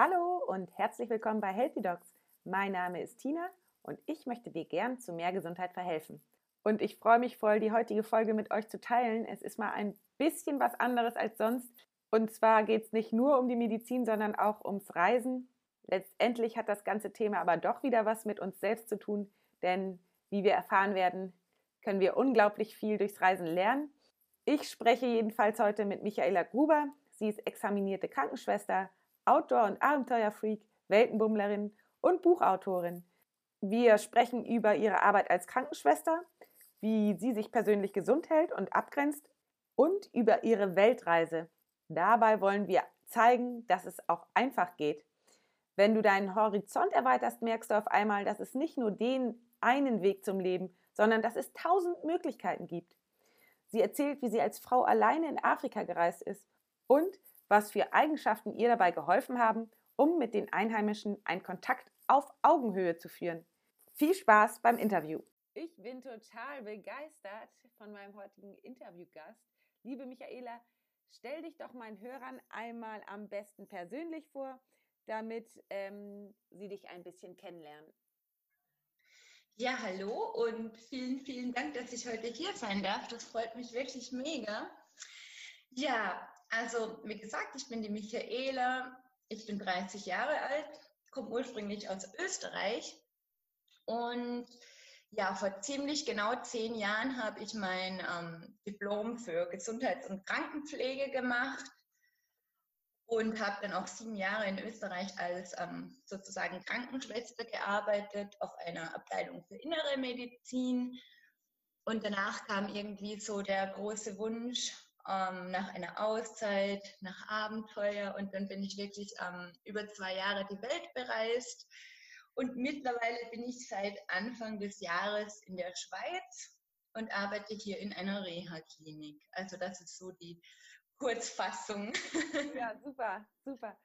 Hallo und herzlich willkommen bei Healthy Dogs. Mein Name ist Tina und ich möchte dir gern zu mehr Gesundheit verhelfen. Und ich freue mich voll, die heutige Folge mit euch zu teilen. Es ist mal ein bisschen was anderes als sonst. Und zwar geht es nicht nur um die Medizin, sondern auch ums Reisen. Letztendlich hat das ganze Thema aber doch wieder was mit uns selbst zu tun, denn wie wir erfahren werden, können wir unglaublich viel durchs Reisen lernen. Ich spreche jedenfalls heute mit Michaela Gruber. Sie ist examinierte Krankenschwester, Outdoor- und Abenteuerfreak, Weltenbummlerin und Buchautorin. Wir sprechen über ihre Arbeit als Krankenschwester, wie sie sich persönlich gesund hält und abgrenzt und über ihre Weltreise. Dabei wollen wir zeigen, dass es auch einfach geht. Wenn du deinen Horizont erweiterst, merkst du auf einmal, dass es nicht nur den einen Weg zum Leben, sondern dass es tausend Möglichkeiten gibt. Sie erzählt, wie sie als Frau alleine in Afrika gereist ist und was für Eigenschaften ihr dabei geholfen haben, um mit den Einheimischen einen Kontakt auf Augenhöhe zu führen. Viel Spaß beim Interview. Ich bin total begeistert von meinem heutigen Interviewgast. Liebe Michaela, stell dich doch meinen Hörern einmal am besten persönlich vor, damit ähm, sie dich ein bisschen kennenlernen. Ja, hallo und vielen, vielen Dank, dass ich heute hier sein darf. Das freut mich wirklich mega. Ja, also wie gesagt, ich bin die Michaela, ich bin 30 Jahre alt, komme ursprünglich aus Österreich und ja, vor ziemlich genau zehn Jahren habe ich mein ähm, Diplom für Gesundheits- und Krankenpflege gemacht und habe dann auch sieben Jahre in Österreich als ähm, sozusagen Krankenschwester gearbeitet auf einer Abteilung für innere Medizin. Und danach kam irgendwie so der große Wunsch ähm, nach einer Auszeit, nach Abenteuer. Und dann bin ich wirklich ähm, über zwei Jahre die Welt bereist. Und mittlerweile bin ich seit Anfang des Jahres in der Schweiz und arbeite hier in einer Reha-Klinik. Also das ist so die Kurzfassung. Ja, super, super.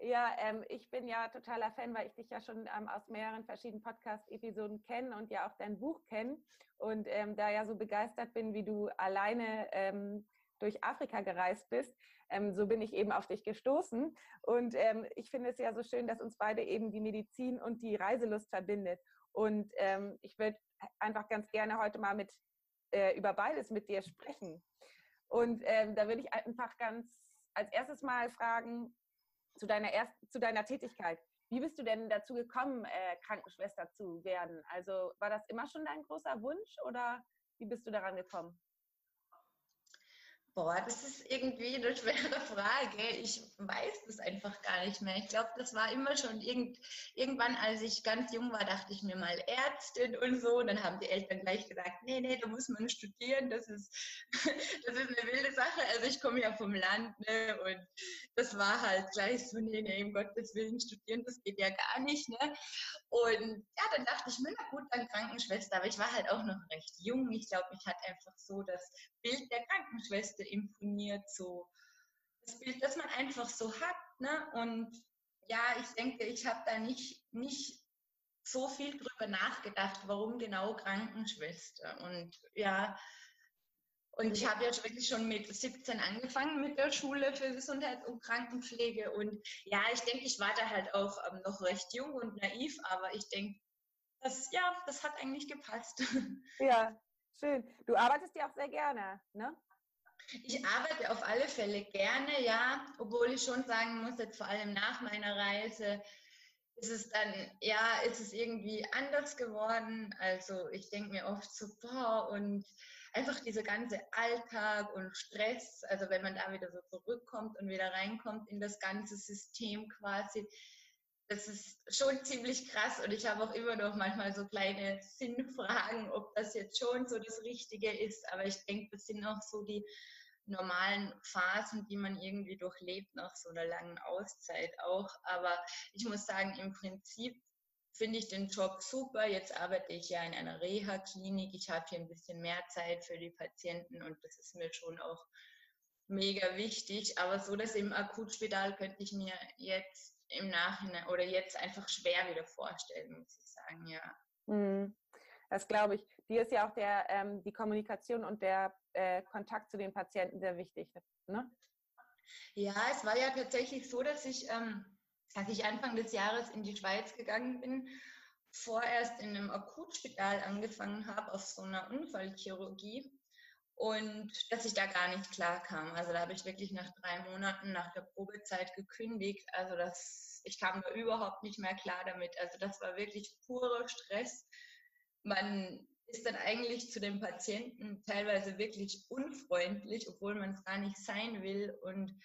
Ja, ähm, ich bin ja totaler Fan, weil ich dich ja schon ähm, aus mehreren verschiedenen Podcast-Episoden kenne und ja auch dein Buch kenne und ähm, da ja so begeistert bin, wie du alleine ähm, durch Afrika gereist bist, ähm, so bin ich eben auf dich gestoßen. Und ähm, ich finde es ja so schön, dass uns beide eben die Medizin und die Reiselust verbindet. Und ich würde einfach ganz gerne heute mal mit äh, über beides mit dir sprechen. Und ähm, da würde ich einfach ganz als erstes mal fragen zu deiner, erst, zu deiner Tätigkeit. Wie bist du denn dazu gekommen, äh, Krankenschwester zu werden? Also war das immer schon dein großer Wunsch oder wie bist du daran gekommen? Boah, das ist irgendwie eine schwere Frage. Ich weiß das einfach gar nicht mehr. Ich glaube, das war immer schon irgend, irgendwann, als ich ganz jung war, dachte ich mir mal Ärztin und so. Und dann haben die Eltern gleich gesagt, nee, nee, da muss man studieren. Das ist, das ist eine wilde Sache. Also ich komme ja vom Land ne? und das war halt gleich so, nee, nee, um Gottes Willen studieren, das geht ja gar nicht. Ne? Und ja, dann dachte ich mir, na gut, dann Krankenschwester. Aber ich war halt auch noch recht jung. Ich glaube, mich hat einfach so das Bild der Krankenschwester imponiert, so das Bild, das man einfach so hat. Ne? Und ja, ich denke, ich habe da nicht, nicht so viel drüber nachgedacht, warum genau Krankenschwester. Und ja, und ich habe jetzt wirklich schon mit 17 angefangen mit der Schule für Gesundheit und Krankenpflege. Und ja, ich denke, ich war da halt auch ähm, noch recht jung und naiv, aber ich denke, das, ja, das hat eigentlich gepasst. Ja, schön. Du arbeitest ja auch sehr gerne, ne? Ich arbeite auf alle Fälle gerne, ja, obwohl ich schon sagen muss, jetzt vor allem nach meiner Reise ist es dann, ja, ist es irgendwie anders geworden. Also ich denke mir oft so, boah, und einfach dieser ganze Alltag und Stress, also wenn man da wieder so zurückkommt und wieder reinkommt in das ganze System quasi, das ist schon ziemlich krass und ich habe auch immer noch manchmal so kleine Sinnfragen, ob das jetzt schon so das Richtige ist. Aber ich denke, das sind auch so die normalen Phasen, die man irgendwie durchlebt nach so einer langen Auszeit auch. Aber ich muss sagen, im Prinzip finde ich den Job super. Jetzt arbeite ich ja in einer Reha-Klinik. Ich habe hier ein bisschen mehr Zeit für die Patienten und das ist mir schon auch mega wichtig. Aber so das im Akutspital könnte ich mir jetzt im Nachhinein oder jetzt einfach schwer wieder vorstellen, muss ich sagen, ja. Mhm. Das glaube ich. Dir ist ja auch der, ähm, die Kommunikation und der äh, Kontakt zu den Patienten sehr wichtig. Ne? Ja, es war ja tatsächlich so, dass ich ähm, als ich Anfang des Jahres in die Schweiz gegangen bin, vorerst in einem Akutspital angefangen habe, auf so einer Unfallchirurgie und dass ich da gar nicht klar kam. Also da habe ich wirklich nach drei Monaten nach der Probezeit gekündigt. Also das, ich kam da überhaupt nicht mehr klar damit. Also das war wirklich purer Stress. Man ist dann eigentlich zu den Patienten teilweise wirklich unfreundlich, obwohl man es gar nicht sein will. Und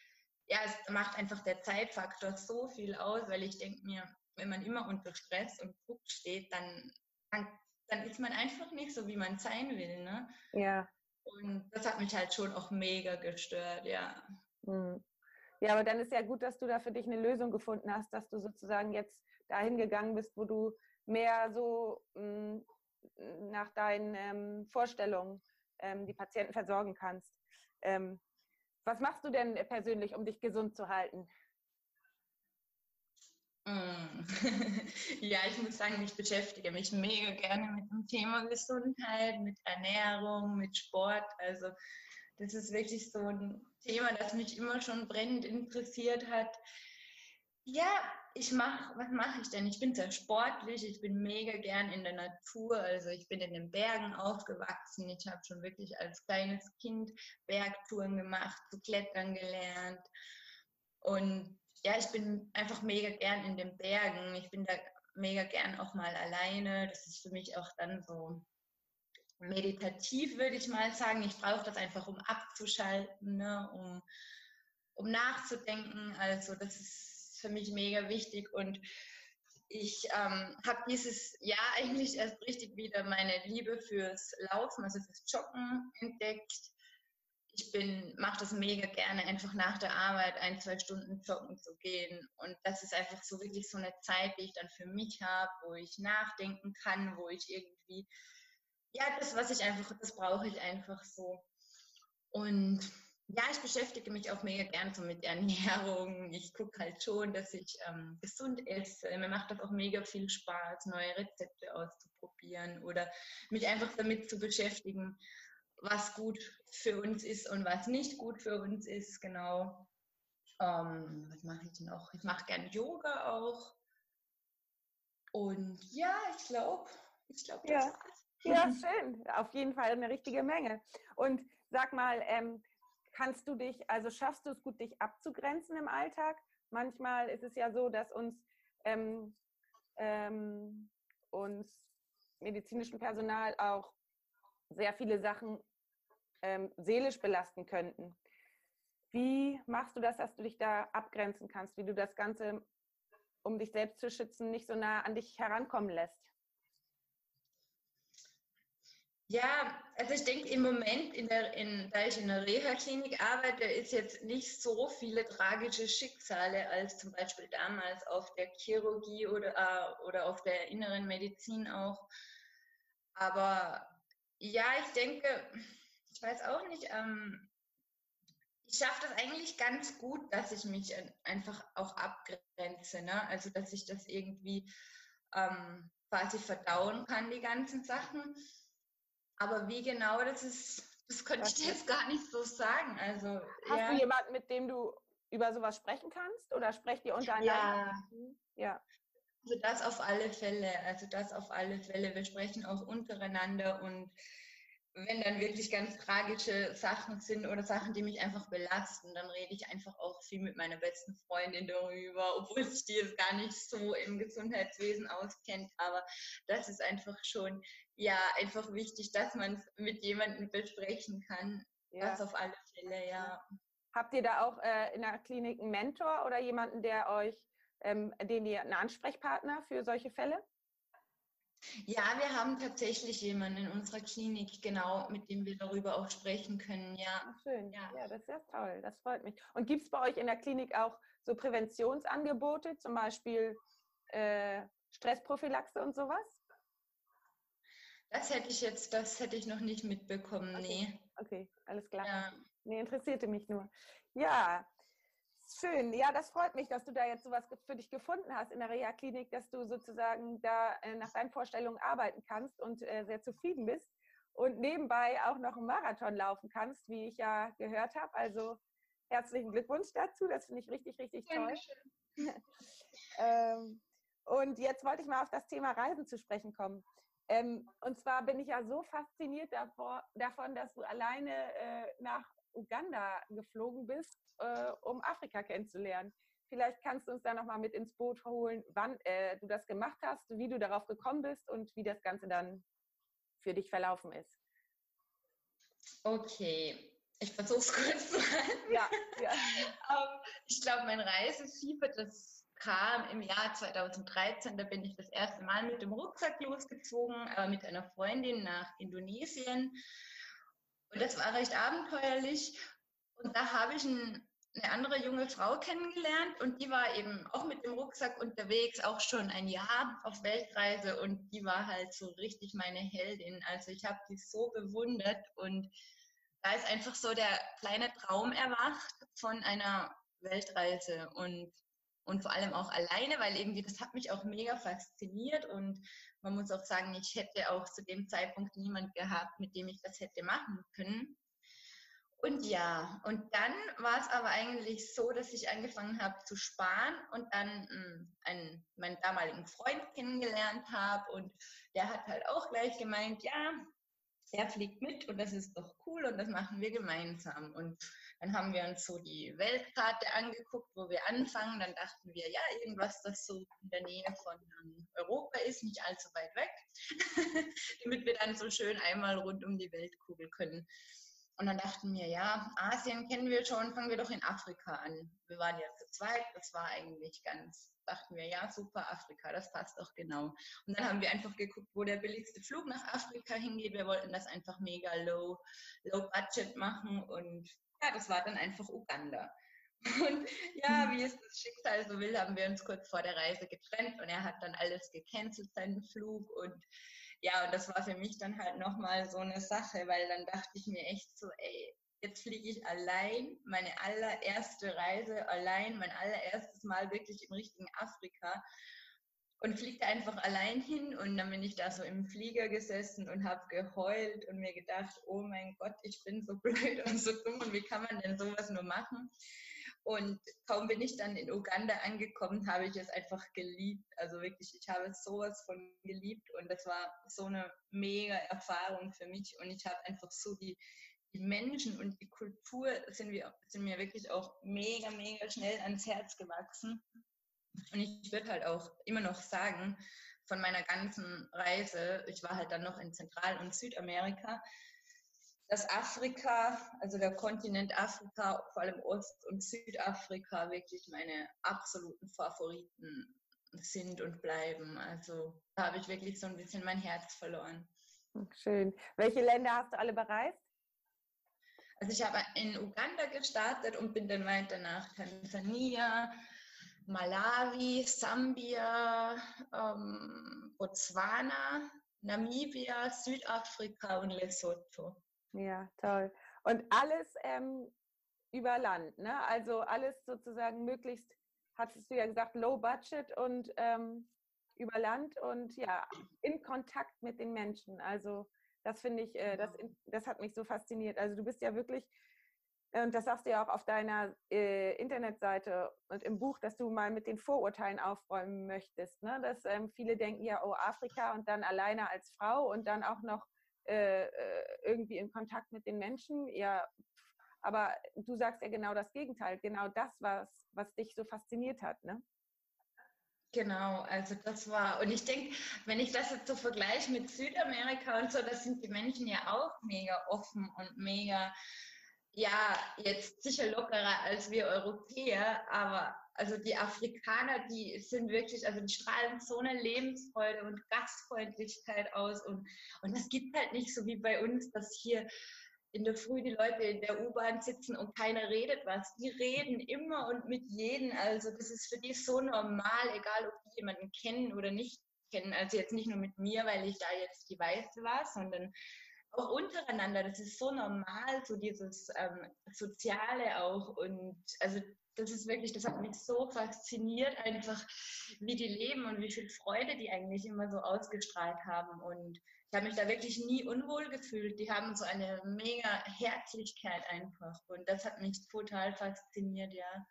ja, es macht einfach der Zeitfaktor so viel aus, weil ich denke mir, wenn man immer unter Stress und Druck steht, dann, dann, dann ist man einfach nicht so, wie man sein will. Ne? Ja. Und das hat mich halt schon auch mega gestört, ja. Hm. Ja, aber dann ist ja gut, dass du da für dich eine Lösung gefunden hast, dass du sozusagen jetzt dahin gegangen bist, wo du mehr so mh, hm, nach deinen ähm, Vorstellungen ähm, die Patienten versorgen kannst. Ähm, was machst du denn persönlich, um dich gesund zu halten? Mm. ja, ich muss sagen, ich beschäftige mich mega gerne mit dem Thema Gesundheit, mit Ernährung, mit Sport. Also das ist wirklich so ein Thema, das mich immer schon brennend interessiert hat. Ja, ich mache, was mache ich denn? Ich bin sehr sportlich, ich bin mega gern in der Natur, also ich bin in den Bergen aufgewachsen. Ich habe schon wirklich als kleines Kind Bergtouren gemacht, zu klettern gelernt. Und ja, ich bin einfach mega gern in den Bergen. Ich bin da mega gern auch mal alleine. Das ist für mich auch dann so meditativ, würde ich mal sagen. Ich brauche das einfach, um abzuschalten, ne? um, um nachzudenken. Also das ist für mich mega wichtig und ich ähm, habe dieses Jahr eigentlich erst richtig wieder meine Liebe fürs Laufen, also fürs Joggen entdeckt ich bin, mache das mega gerne, einfach nach der Arbeit ein, zwei Stunden joggen zu gehen. Und das ist einfach so wirklich so eine Zeit, die ich dann für mich habe, wo ich nachdenken kann, wo ich irgendwie, ja, das, was ich einfach, das brauche ich einfach so. Und ja, ich beschäftige mich auch mega gerne so mit Ernährung. Ich gucke halt schon, dass ich ähm, gesund esse. Mir macht das auch mega viel Spaß, neue Rezepte auszuprobieren oder mich einfach damit zu beschäftigen, was gut für uns ist und was nicht gut für uns ist, genau. Ähm, was mache ich noch? Ich mache gerne Yoga auch. Und ja, ich glaube, ich glaube, das ja. war's. Ja, schön. Auf jeden Fall eine richtige Menge. Und sag mal, ähm, kannst du dich, also schaffst du es gut, dich abzugrenzen im Alltag? Manchmal ist es ja so, dass uns, ähm, ähm, uns medizinischen Personal auch sehr viele Sachen ähm, seelisch belasten könnten. Wie machst du das, dass du dich da abgrenzen kannst, wie du das Ganze, um dich selbst zu schützen, nicht so nah an dich herankommen lässt? Ja, also ich denke im Moment, in der, in, da ich in der Reha-Klinik arbeite, ist jetzt nicht so viele tragische Schicksale als zum Beispiel damals auf der Chirurgie oder, äh, oder auf der inneren Medizin auch. Aber ja, ich denke, ich weiß auch nicht, ähm, ich schaffe das eigentlich ganz gut, dass ich mich einfach auch abgrenze. Ne? Also, dass ich das irgendwie ähm, quasi verdauen kann, die ganzen Sachen. Aber wie genau das ist, das könnte ich dir jetzt gar nicht so sagen. Also, Hast ja. du jemanden, mit dem du über sowas sprechen kannst? Oder sprecht ihr untereinander? Ja. ja. Also das auf alle Fälle. Also das auf alle Fälle. Wir sprechen auch untereinander und wenn dann wirklich ganz tragische Sachen sind oder Sachen, die mich einfach belasten, dann rede ich einfach auch viel mit meiner besten Freundin darüber, obwohl sich die jetzt gar nicht so im Gesundheitswesen auskennt. Aber das ist einfach schon, ja, einfach wichtig, dass man es mit jemandem besprechen kann. Ja. Das auf alle Fälle, ja. Habt ihr da auch äh, in der Klinik einen Mentor oder jemanden, der euch, ähm, den ihr einen Ansprechpartner für solche Fälle? Ja, wir haben tatsächlich jemanden in unserer Klinik, genau, mit dem wir darüber auch sprechen können, ja. Schön, ja. ja, das ist ja toll, das freut mich. Und gibt es bei euch in der Klinik auch so Präventionsangebote, zum Beispiel äh, Stressprophylaxe und sowas? Das hätte ich jetzt, das hätte ich noch nicht mitbekommen, okay. nee. Okay, alles klar. Ja. Nee, interessierte mich nur. Ja, Schön, ja, das freut mich, dass du da jetzt sowas für dich gefunden hast in der Reha-Klinik, dass du sozusagen da äh, nach deinen Vorstellungen arbeiten kannst und äh, sehr zufrieden bist und nebenbei auch noch einen Marathon laufen kannst, wie ich ja gehört habe. Also herzlichen Glückwunsch dazu, das finde ich richtig, richtig toll. ähm, und jetzt wollte ich mal auf das Thema Reisen zu sprechen kommen. Ähm, und zwar bin ich ja so fasziniert davor, davon, dass du alleine äh, nach Uganda geflogen bist, äh, um Afrika kennenzulernen. Vielleicht kannst du uns da nochmal mit ins Boot holen, wann äh, du das gemacht hast, wie du darauf gekommen bist und wie das Ganze dann für dich verlaufen ist. Okay, ich versuche es kurz zu halten. Ja, ja. ähm, ich glaube, mein Reisefieber, das kam im Jahr 2013. Da bin ich das erste Mal mit dem Rucksack losgezogen, äh, mit einer Freundin nach Indonesien. Und das war recht abenteuerlich. Und da habe ich ein, eine andere junge Frau kennengelernt und die war eben auch mit dem Rucksack unterwegs, auch schon ein Jahr auf Weltreise und die war halt so richtig meine Heldin. Also ich habe die so bewundert und da ist einfach so der kleine Traum erwacht von einer Weltreise und, und vor allem auch alleine, weil irgendwie das hat mich auch mega fasziniert und man muss auch sagen, ich hätte auch zu dem Zeitpunkt niemand gehabt, mit dem ich das hätte machen können. Und ja, und dann war es aber eigentlich so, dass ich angefangen habe zu sparen und dann mh, hm, einen, meinen damaligen Freund kennengelernt habe und der hat halt auch gleich gemeint, ja, er fliegt mit und das ist doch cool und das machen wir gemeinsam. Und dann haben wir uns so die Weltkarte angeguckt, wo wir anfangen. Dann dachten wir, ja, irgendwas, das so in der Nähe von ähm, Europa ist, nicht allzu weit weg, damit wir dann so schön einmal rund um die Weltkugel können. Und dann dachten wir, ja, Asien kennen wir schon, fangen wir doch in Afrika an. Wir waren ja zu zweit, das war eigentlich ganz, dachten wir, ja, super, Afrika, das passt doch genau. Und dann haben wir einfach geguckt, wo der billigste Flug nach Afrika hingeht. Wir wollten das einfach mega low, low budget machen und ja, das war dann einfach Uganda. Und ja, mhm. wie es das Schicksal so will, haben wir uns kurz vor der Reise getrennt und er hat dann alles gecancelt, seinen Flug und ja, und das war für mich dann halt nochmal so eine Sache, weil dann dachte ich mir echt so, ey, jetzt fliege ich allein, meine allererste Reise allein, mein allererstes Mal wirklich im richtigen Afrika und fliegte einfach allein hin und dann bin ich da so im Flieger gesessen und habe geheult und mir gedacht, oh mein Gott, ich bin so blöd und so dumm und wie kann man denn sowas nur machen? Und kaum bin ich dann in Uganda angekommen, habe ich es einfach geliebt. Also wirklich, ich habe sowas von geliebt und das war so eine mega Erfahrung für mich. Und ich habe einfach so die, die Menschen und die Kultur sind, wir, sind mir wirklich auch mega, mega schnell ans Herz gewachsen. Und ich würde halt auch immer noch sagen, von meiner ganzen Reise, ich war halt dann noch in Zentral- und Südamerika, dass Afrika, also der Kontinent Afrika, vor allem Ost- und Südafrika, wirklich meine absoluten Favoriten sind und bleiben. Also da habe ich wirklich so ein bisschen mein Herz verloren. Schön. Welche Länder hast du alle bereist? Also ich habe in Uganda gestartet und bin dann weiter nach Tansania, Malawi, Sambia, ähm, Botswana, Namibia, Südafrika und Lesotho. Ja, toll. Und alles ähm, über Land, ne? Also alles sozusagen möglichst, hattest du ja gesagt, low budget und ähm, über Land und ja, in Kontakt mit den Menschen. Also das finde ich, äh, das, genau. das hat mich so fasziniert. Also du bist ja wirklich, und das sagst du ja auch auf deiner äh, Internetseite und im Buch, dass du mal mit den Vorurteilen aufräumen möchtest. Ne? Dass ähm, viele denken ja, oh, Afrika und dann alleine als Frau und dann auch noch äh, irgendwie in Kontakt mit den Menschen. Ja, aber du sagst ja genau das Gegenteil, genau das, was, was dich so fasziniert hat, ne? Genau, also das war, und ich denke, wenn ich das jetzt so vergleiche mit Südamerika und so, das sind die Menschen ja auch mega offen und mega, ja, jetzt sicher lockerer als wir Europäer, aber also die Afrikaner, die sind wirklich, also die strahlen so eine Lebensfreude und Gastfreundlichkeit aus und, und das gibt halt nicht so wie bei uns, dass hier in der Früh die Leute in der U-Bahn sitzen und keiner redet was. Die reden immer und mit jedem. Also das ist für die so normal, egal ob die jemanden kennen oder nicht kennen. Also jetzt nicht nur mit mir, weil ich da jetzt die Weiße war, sondern auch untereinander. Das ist so normal, so dieses ähm, Soziale auch. Und also das ist wirklich, das hat mich so fasziniert, einfach wie die leben und wie viel Freude die eigentlich immer so ausgestrahlt haben. Und ich habe mich da wirklich nie unwohl gefühlt. Die haben so eine mega Herzlichkeit einfach. Und das hat mich total fasziniert, ja.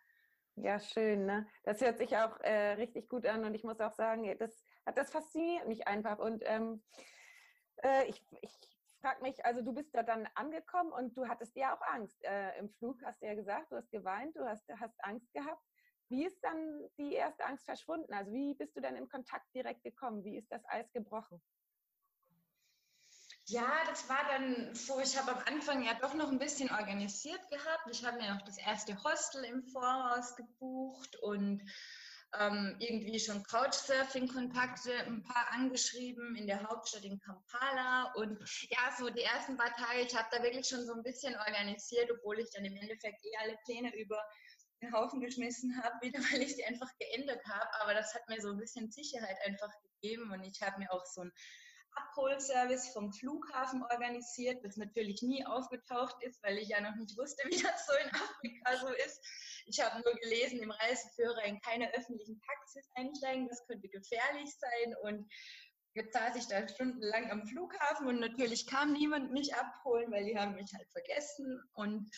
Ja, schön. Ne? Das hört sich auch äh, richtig gut an und ich muss auch sagen, das, das fasziniert mich einfach. Und ähm, äh, ich, ich frage mich, also du bist da dann angekommen und du hattest ja auch Angst. Äh, Im Flug hast du ja gesagt, du hast geweint, du hast, hast Angst gehabt. Wie ist dann die erste Angst verschwunden? Also wie bist du dann in Kontakt direkt gekommen? Wie ist das Eis gebrochen? Ja, das war dann so, ich habe am Anfang ja doch noch ein bisschen organisiert gehabt. Ich habe mir auch das erste Hostel im Voraus gebucht und ähm, irgendwie schon Couchsurfing-Kontakte ein paar angeschrieben in der Hauptstadt in Kampala. Und ja, so die ersten paar Tage, ich habe da wirklich schon so ein bisschen organisiert, obwohl ich dann im Endeffekt eh alle Pläne über den Haufen geschmissen habe, wieder weil ich sie einfach geändert habe. Aber das hat mir so ein bisschen Sicherheit einfach gegeben und ich habe mir auch so ein Abholservice vom Flughafen organisiert, das natürlich nie aufgetaucht ist, weil ich ja noch nicht wusste, wie das so in Afrika so ist. Ich habe nur gelesen, im Reiseführer in keine öffentlichen Taxis einsteigen, das könnte gefährlich sein und Jetzt saß ich da stundenlang am Flughafen und natürlich kam niemand mich abholen, weil die haben mich halt vergessen. Und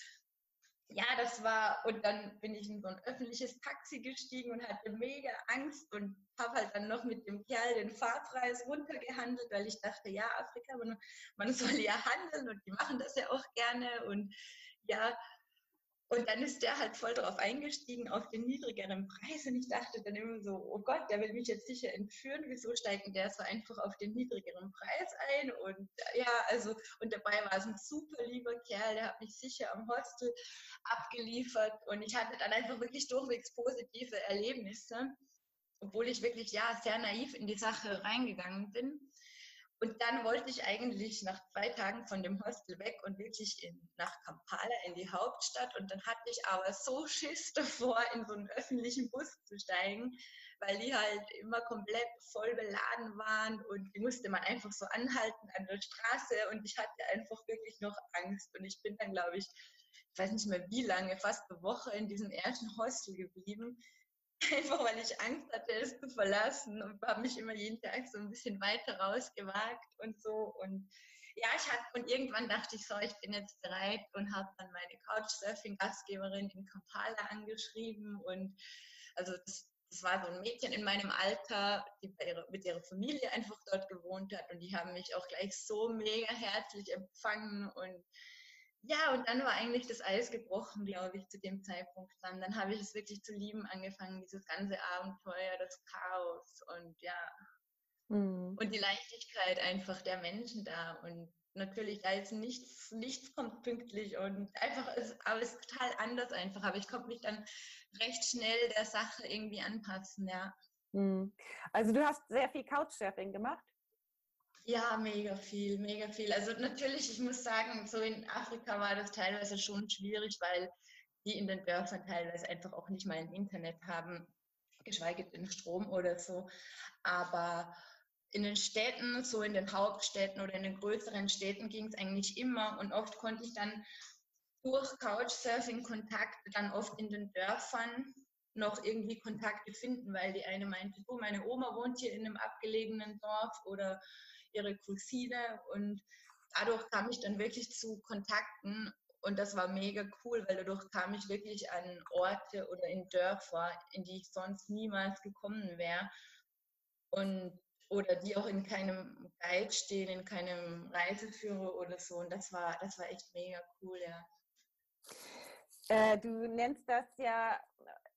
ja, das war, und dann bin ich in so ein öffentliches Taxi gestiegen und hatte mega Angst und habe halt dann noch mit dem Kerl den Fahrpreis runtergehandelt, weil ich dachte, ja, Afrika, man, soll ja handeln und die machen das ja auch gerne. Und ja, und dann ist der halt voll drauf eingestiegen, auf den niedrigeren Preis. Und ich dachte dann immer so, oh Gott, der will mich jetzt sicher entführen. Wieso steigt der so einfach auf den niedrigeren Preis ein? Und ja, also, und dabei war es ein super lieber Kerl, der hat mich sicher am Hostel abgeliefert. Und ich hatte dann einfach wirklich durchwegs positive Erlebnisse, obwohl ich wirklich, ja, sehr naiv in die Sache reingegangen bin. Und dann wollte ich eigentlich nach zwei Tagen von dem Hostel weg und wirklich in, nach Kampala in die Hauptstadt. Und dann hatte ich aber so Schiss davor, in so einen öffentlichen Bus zu steigen, weil die halt immer komplett voll beladen waren und die musste man einfach so anhalten an der Straße. Und ich hatte einfach wirklich noch Angst. Und ich bin dann, glaube ich, ich weiß nicht mehr wie lange, fast eine Woche in diesem ersten Hostel geblieben einfach weil ich Angst hatte, es zu verlassen und habe mich immer jeden Tag so ein bisschen weiter rausgewagt und so. Und ja, ich hatte, und irgendwann dachte ich so, ich bin jetzt bereit und habe dann meine Couchsurfing-Gastgeberin in Kampala angeschrieben. Und also das, das war so ein Mädchen in meinem Alter, die ihrer, mit ihrer Familie einfach dort gewohnt hat. Und die haben mich auch gleich so mega herzlich empfangen. Und ja, und dann war eigentlich das Eis gebrochen, glaube ich, zu dem Zeitpunkt dann. Dann habe ich es wirklich zu lieben angefangen, dieses ganze Abenteuer, das Chaos und ja. Mhm. Und die Leichtigkeit einfach der Menschen da. Und natürlich, da ist nichts, nichts kommt pünktlich und einfach, ist, aber es ist total anders einfach. Aber ich konnte mich dann recht schnell der Sache irgendwie anpassen, ja. Mhm. Also du hast sehr viel Couchsurfing gemacht? Ja, mega viel, mega viel. Also natürlich, ich muss sagen, so in Afrika war das teilweise schon schwierig, weil die in den Dörfern teilweise einfach auch nicht mal ein Internet haben, geschweige denn Strom oder so. Aber in den Städten, so in den Hauptstädten oder in den größeren Städten ging es eigentlich immer und oft konnte ich dann durch Couchsurfing-Kontakte dann oft in den Dörfern noch irgendwie Kontakte finden, weil die eine meinte, du, meine Oma wohnt hier in einem abgelegenen Dorf oder ihre Cousine und dadurch kam ich dann wirklich zu Kontakten und das war mega cool, weil dadurch kam ich wirklich an Orte oder in Dörfer, in die ich sonst niemals gekommen wäre und oder die auch in keinem Guide stehen, in keinem Reiseführer oder so und das war das war echt mega cool, ja. Äh, du nennst das ja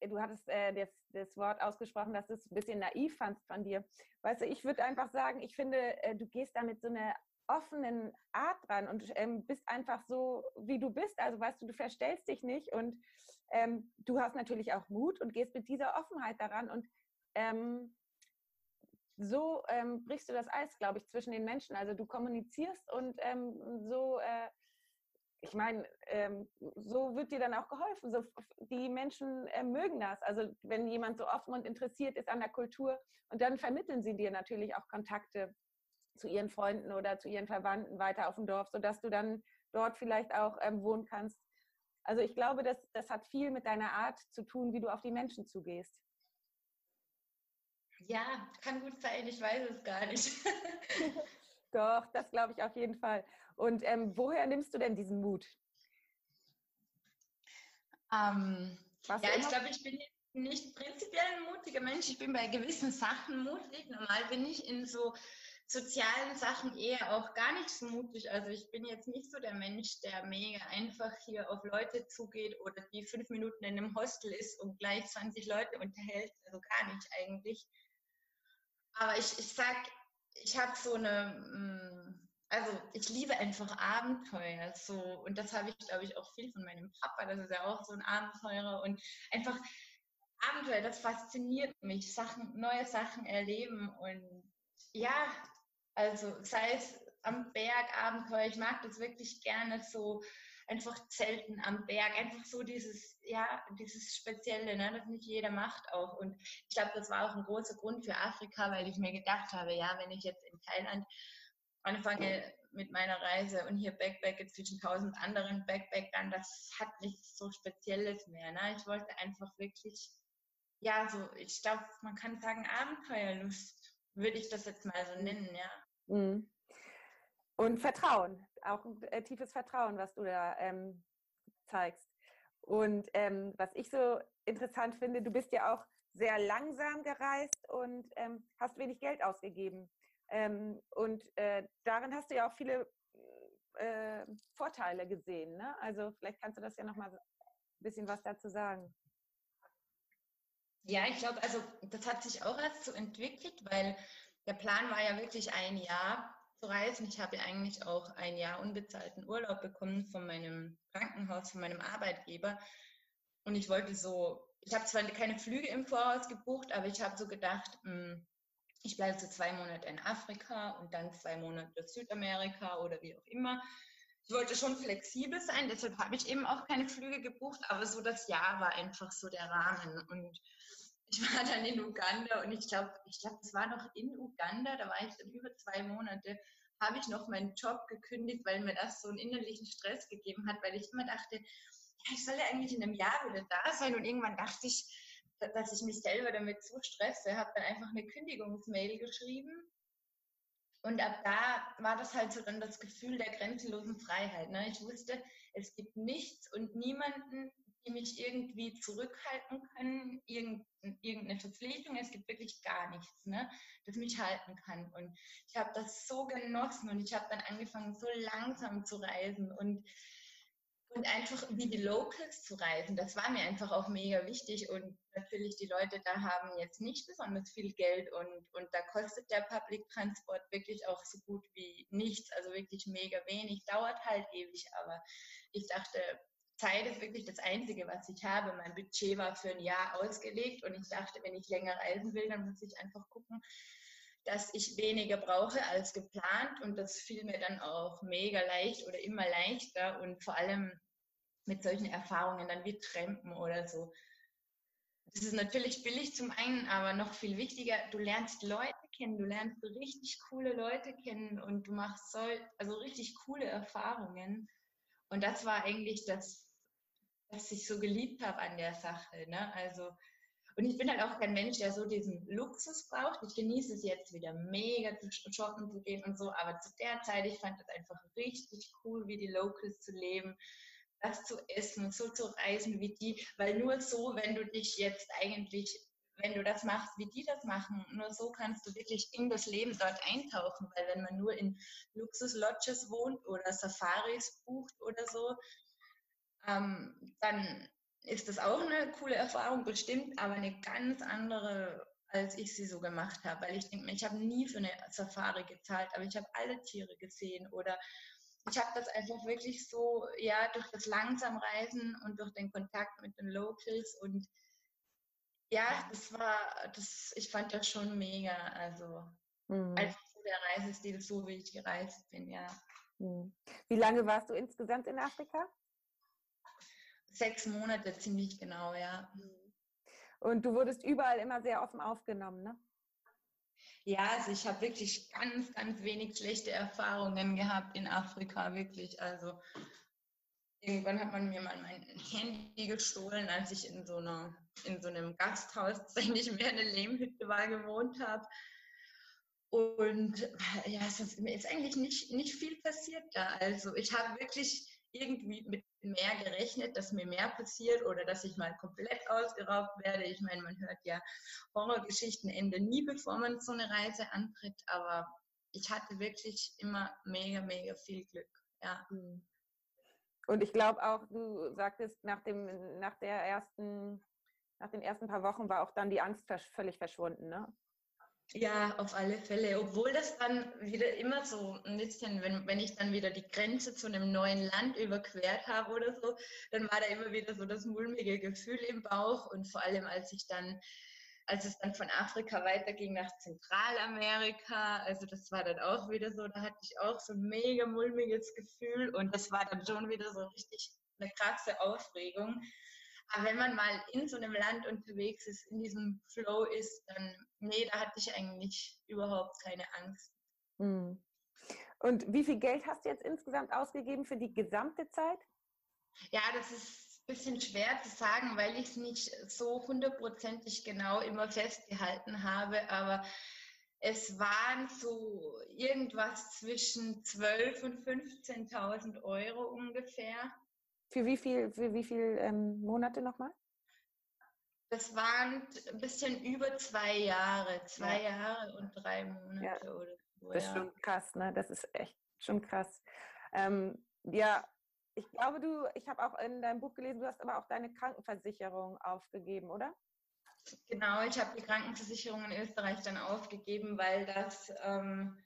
du hattest äh, das, das, Wort ausgesprochen, dass du es ein bisschen naiv fandst von dir. Weißt du, ich würde einfach sagen, ich finde, äh, du gehst da mit so einer offenen Art dran und ähm, bist einfach so, wie du bist. Also weißt du, du verstellst dich nicht und ähm, du hast natürlich auch Mut und gehst mit dieser Offenheit daran und ähm, so ähm, brichst du das Eis, glaube ich, zwischen den Menschen. Also du kommunizierst und ähm, so äh, ich meine, ähm, so wird dir dann auch geholfen. So, die Menschen äh, mögen das. Also wenn jemand so offen und interessiert ist an der Kultur und dann vermitteln sie dir natürlich auch Kontakte zu ihren Freunden oder zu ihren Verwandten weiter auf dem Dorf, sodass du dann dort vielleicht auch ähm, wohnen kannst. Also ich glaube, das, das hat viel mit deiner Art zu tun, wie du auf die Menschen zugehst. Ja, kann gut sein, ich weiß es gar nicht. Doch, das glaube ich auf jeden Fall. Und ähm, woher nimmst du denn diesen Mut? Ähm, ja, ich glaube, ich bin nicht prinzipiell ein mutiger Mensch. Ich bin bei gewissen Sachen mutig. Normal bin ich in so sozialen Sachen eher auch gar nicht so mutig. Also ich bin jetzt nicht so der Mensch, der mega einfach hier auf Leute zugeht oder die fünf Minuten in einem Hostel ist und gleich 20 Leute unterhält. Also gar nicht eigentlich. Aber ich, ich sag, ich habe so eine, mm, also ich liebe einfach Abenteuer. So, und das habe ich, glaube ich, auch viel von meinem Papa. Das ist ja auch so ein Abenteurer. Und einfach Abenteuer, das fasziniert mich. Sachen, neue Sachen erleben. Und ja, also sei es am Berg Abenteuer, ich mag das wirklich gerne so einfach Zelten am Berg, einfach so dieses, ja, dieses Spezielle, ne, das nicht jeder macht auch. Und ich glaube, das war auch ein großer Grund für Afrika, weil ich mir gedacht habe, ja, wenn ich jetzt in Thailand anfange mit meiner Reise und hier Backpacke zwischen tausend anderen Backpackern, das hat nichts so Spezielles mehr. Ne? Ich wollte einfach wirklich, ja, so, ich glaube, man kann sagen Abenteuerlust, würde ich das jetzt mal so nennen, ja. Mhm. Und Vertrauen, auch ein äh, tiefes Vertrauen, was du da ähm, zeigst. Und ähm, was ich so interessant finde, du bist ja auch sehr langsam gereist und ähm, hast wenig Geld ausgegeben. Ähm, und äh, darin hast du ja auch viele äh, Vorteile gesehen. Ne? Also vielleicht kannst du das ja noch mal ein bisschen was dazu sagen. Ja, ich glaube, also das hat sich auch erst so entwickelt, weil der Plan war ja wirklich ein Jahr zu reisen. Ich habe eigentlich auch ein Jahr unbezahlten Urlaub bekommen von meinem Krankenhaus, von meinem Arbeitgeber. Und ich wollte so, ich habe zwar keine Flüge im Voraus gebucht, aber ich habe so gedacht, hm, ich bleibe so zwei Monate in Afrika und dann zwei Monate Südamerika oder wie auch immer. Ich wollte schon flexibel sein, deshalb habe ich eben auch keine Flüge gebucht, aber so das Jahr war einfach so der Rahmen. Und ich war dann in Uganda und ich glaube, ich glaube, es war noch in Uganda, da war ich dann über zwei Monate, habe ich noch meinen Job gekündigt, weil mir das so einen innerlichen Stress gegeben hat, weil ich immer dachte, ja, ich soll ja eigentlich in einem Jahr wieder da sein und irgendwann dachte ich, dass ich mich selber damit so stresse, habe dann einfach eine Kündigungsmail geschrieben und ab da war das halt so dann das Gefühl der grenzenlosen Freiheit. Ne? Ich wusste, es gibt nichts und niemanden, die mich irgendwie zurückhalten können, irgendeine Verpflichtung. Es gibt wirklich gar nichts, ne, das mich halten kann. Und ich habe das so genossen und ich habe dann angefangen, so langsam zu reisen und, und einfach wie die Locals zu reisen. Das war mir einfach auch mega wichtig. Und natürlich, die Leute da haben jetzt nicht besonders viel Geld und, und da kostet der Public Transport wirklich auch so gut wie nichts, also wirklich mega wenig. Dauert halt ewig, aber ich dachte, Zeit ist wirklich das Einzige, was ich habe. Mein Budget war für ein Jahr ausgelegt und ich dachte, wenn ich länger reisen will, dann muss ich einfach gucken, dass ich weniger brauche als geplant und das fiel mir dann auch mega leicht oder immer leichter und vor allem mit solchen Erfahrungen dann wie Trampen oder so. Das ist natürlich billig zum einen, aber noch viel wichtiger, du lernst Leute kennen, du lernst richtig coole Leute kennen und du machst so, also richtig coole Erfahrungen. Und das war eigentlich das was ich so geliebt habe an der Sache. Ne? Also, und ich bin halt auch kein Mensch, der so diesen Luxus braucht. Ich genieße es jetzt wieder mega zu shoppen zu gehen und so, aber zu der Zeit, ich fand das einfach richtig cool, wie die Locals zu leben, das zu essen, so zu reisen wie die, weil nur so, wenn du dich jetzt eigentlich wenn du das machst, wie die das machen, nur so kannst du wirklich in das Leben dort eintauchen, weil wenn man nur in Luxus-Lodges wohnt oder Safaris bucht oder so, ähm, dann ist das auch eine coole Erfahrung, bestimmt, aber eine ganz andere, als ich sie so gemacht habe. Weil ich denke, ich habe nie für eine Safari gezahlt, aber ich habe alle Tiere gesehen oder ich habe das einfach wirklich so, ja, durch das Langsamreisen und durch den Kontakt mit den Locals und ja, das war, das, ich fand das schon mega. Also mhm. einfach so der Reisestil, so wie ich gereist bin, ja. Mhm. Wie lange warst du insgesamt in Afrika? Sechs Monate, ziemlich genau, ja. Und du wurdest überall immer sehr offen aufgenommen, ne? Ja, also ich habe wirklich ganz, ganz wenig schlechte Erfahrungen gehabt in Afrika, wirklich. Also irgendwann hat man mir mal mein Handy gestohlen, als ich in so, einer, in so einem Gasthaus, das eigentlich mehr eine Lehmhütte war, gewohnt habe. Und ja, es ist, ist eigentlich nicht, nicht viel passiert da. Also ich habe wirklich irgendwie mit mehr gerechnet, dass mir mehr passiert oder dass ich mal komplett ausgeraubt werde. Ich meine, man hört ja Horrorgeschichten Ende nie, bevor man so eine Reise antritt, aber ich hatte wirklich immer mega, mega viel Glück. Ja. Mhm. Und ich glaube auch, du sagtest, nach, dem, nach, der ersten, nach den ersten paar Wochen war auch dann die Angst völlig verschwunden, ne? Ja, auf alle Fälle. Obwohl das dann wieder immer so ein bisschen, wenn, wenn ich dann wieder die Grenze zu einem neuen Land überquert habe oder so, dann war da immer wieder so das mulmige Gefühl im Bauch. Und vor allem, als ich dann, als es dann von Afrika weiterging nach Zentralamerika, also das war dann auch wieder so, da hatte ich auch so ein mega mulmiges Gefühl und das war dann schon wieder so richtig eine krasse Aufregung. Aber wenn man mal in so einem Land unterwegs ist, in diesem Flow ist, dann, nee, da hatte ich eigentlich überhaupt keine Angst. Hm. Und wie viel Geld hast du jetzt insgesamt ausgegeben für die gesamte Zeit? Ja, das ist ein bisschen schwer zu sagen, weil ich es nicht so hundertprozentig genau immer festgehalten habe, aber es waren so irgendwas zwischen 12.000 und 15.000 Euro ungefähr. Für wie viel, für wie viel ähm, Monate nochmal? Das waren ein bisschen über zwei Jahre, zwei ja. Jahre und drei Monate ja. oder so. Das ist schon krass, ne? Das ist echt schon krass. Ähm, ja, ich glaube, du, ich habe auch in deinem Buch gelesen, du hast aber auch deine Krankenversicherung aufgegeben, oder? Genau, ich habe die Krankenversicherung in Österreich dann aufgegeben, weil das, ähm,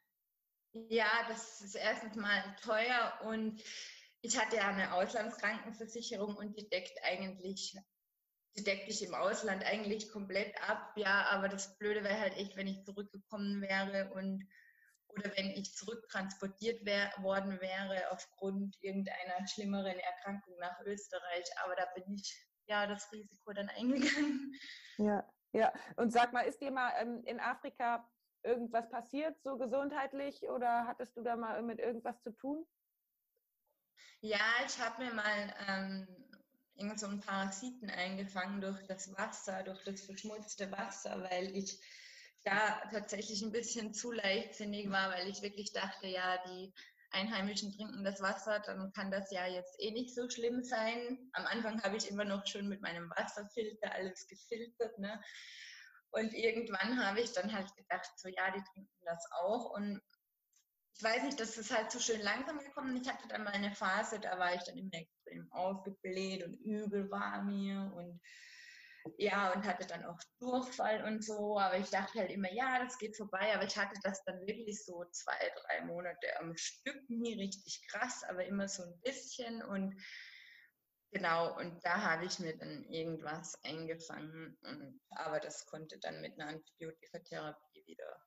ja, das ist erstens mal teuer und ich hatte ja eine Auslandskrankenversicherung und die deckt eigentlich, die deckt dich im Ausland eigentlich komplett ab, ja, aber das Blöde wäre halt echt, wenn ich zurückgekommen wäre und oder wenn ich zurücktransportiert wär, worden wäre aufgrund irgendeiner schlimmeren Erkrankung nach Österreich. Aber da bin ich ja das Risiko dann eingegangen. Ja, ja. Und sag mal, ist dir mal ähm, in Afrika irgendwas passiert, so gesundheitlich, oder hattest du da mal mit irgendwas zu tun? Ja, ich habe mir mal ähm, irgend so einen Parasiten eingefangen durch das Wasser, durch das verschmutzte Wasser, weil ich da tatsächlich ein bisschen zu leichtsinnig war, weil ich wirklich dachte, ja, die Einheimischen trinken das Wasser, dann kann das ja jetzt eh nicht so schlimm sein. Am Anfang habe ich immer noch schön mit meinem Wasserfilter alles gefiltert, ne? Und irgendwann habe ich dann halt gedacht, so ja, die trinken das auch. Und ich weiß nicht, das ist halt so schön langsam gekommen. Ich hatte dann mal eine Phase, da war ich dann immer extrem aufgebläht und übel war mir und ja, und hatte dann auch Durchfall und so. Aber ich dachte halt immer, ja, das geht vorbei. Aber ich hatte das dann wirklich so zwei, drei Monate am Stück, nie richtig krass, aber immer so ein bisschen. Und genau, und da habe ich mir dann irgendwas eingefangen. Und, aber das konnte dann mit einer Antibiotikatherapie wieder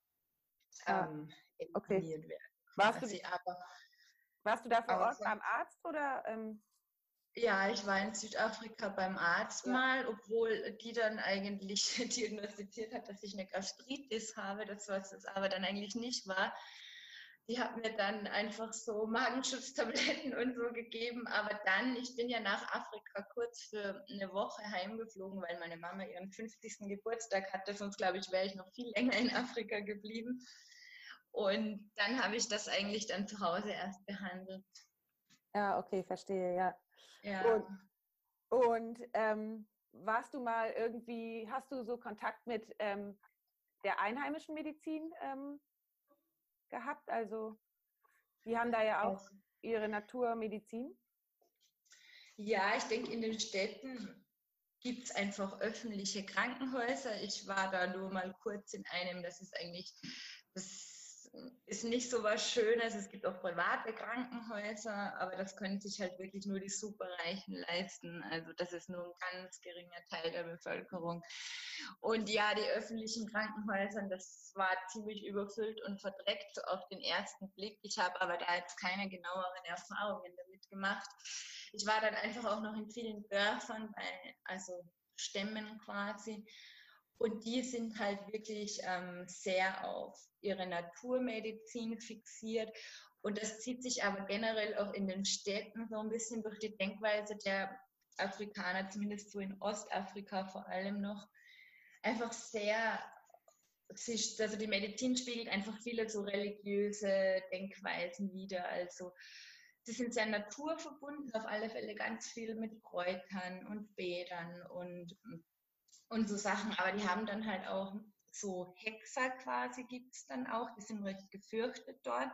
ah, ähm, okay. werden. Warst du, aber, warst du da vor Ort beim Arzt oder? Ähm? Ja, ich war in Südafrika beim Arzt ja. mal, obwohl die dann eigentlich diagnostiziert hat, dass ich eine Gastritis habe, das was es aber dann eigentlich nicht war. Die hat mir dann einfach so Magenschutztabletten und so gegeben. Aber dann, ich bin ja nach Afrika kurz für eine Woche heimgeflogen, weil meine Mama ihren 50. Geburtstag hatte. Sonst, glaube ich, wäre ich noch viel länger in Afrika geblieben. Und dann habe ich das eigentlich dann zu Hause erst behandelt. Ja, okay, verstehe, ja. ja. Und, und ähm, warst du mal irgendwie, hast du so Kontakt mit ähm, der einheimischen Medizin ähm, gehabt? Also, die haben da ja auch ihre Naturmedizin. Ja, ich denke, in den Städten gibt es einfach öffentliche Krankenhäuser. Ich war da nur mal kurz in einem, das ist eigentlich das ist nicht so was Schönes. Es gibt auch private Krankenhäuser, aber das können sich halt wirklich nur die Superreichen leisten. Also das ist nur ein ganz geringer Teil der Bevölkerung. Und ja, die öffentlichen Krankenhäuser, das war ziemlich überfüllt und verdreckt auf den ersten Blick. Ich habe aber da jetzt keine genaueren Erfahrungen damit gemacht. Ich war dann einfach auch noch in vielen Dörfern, bei, also Stämmen quasi. Und die sind halt wirklich ähm, sehr auf ihre Naturmedizin fixiert. Und das zieht sich aber generell auch in den Städten so ein bisschen durch die Denkweise der Afrikaner, zumindest so in Ostafrika vor allem noch, einfach sehr, also die Medizin spiegelt einfach viele so religiöse Denkweisen wider. Also sie sind sehr naturverbunden, auf alle Fälle ganz viel mit Kräutern und Bädern und, und so Sachen. Aber die haben dann halt auch so Hexer quasi gibt es dann auch, die sind recht gefürchtet dort.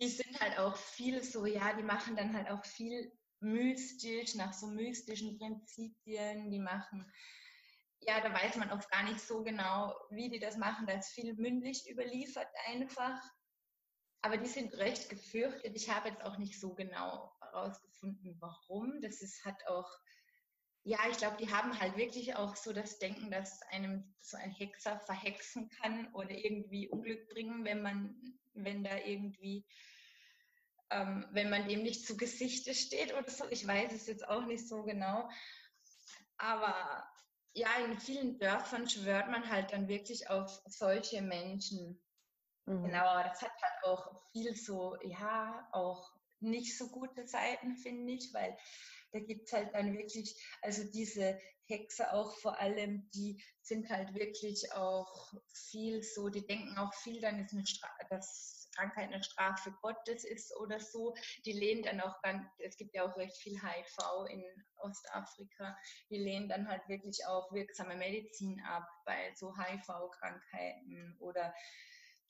Die sind halt auch viel so, ja, die machen dann halt auch viel mystisch, nach so mystischen Prinzipien, die machen ja, da weiß man oft gar nicht so genau, wie die das machen. Da ist viel mündlich überliefert einfach. Aber die sind recht gefürchtet. Ich habe jetzt auch nicht so genau herausgefunden, warum. Das ist, hat auch, ja, ich glaube, die haben halt wirklich auch so das Denken, dass einem so ein Hexer verhexen kann oder irgendwie Unglück bringen, wenn man, wenn da irgendwie, ähm, wenn man dem nicht zu Gesichte steht oder so. Ich weiß es jetzt auch nicht so genau. Aber ja, in vielen Dörfern schwört man halt dann wirklich auf solche Menschen. Mhm. Genau, aber das hat halt auch viel so, ja, auch nicht so gute Seiten, finde ich, weil da gibt es halt dann wirklich, also diese Hexer auch vor allem, die sind halt wirklich auch viel so, die denken auch viel, dann ist eine Stra das Krankheit eine Strafe Gottes ist oder so. Die lehnen dann auch ganz, es gibt ja auch recht viel HIV in Ostafrika, die lehnen dann halt wirklich auch wirksame Medizin ab bei so HIV-Krankheiten oder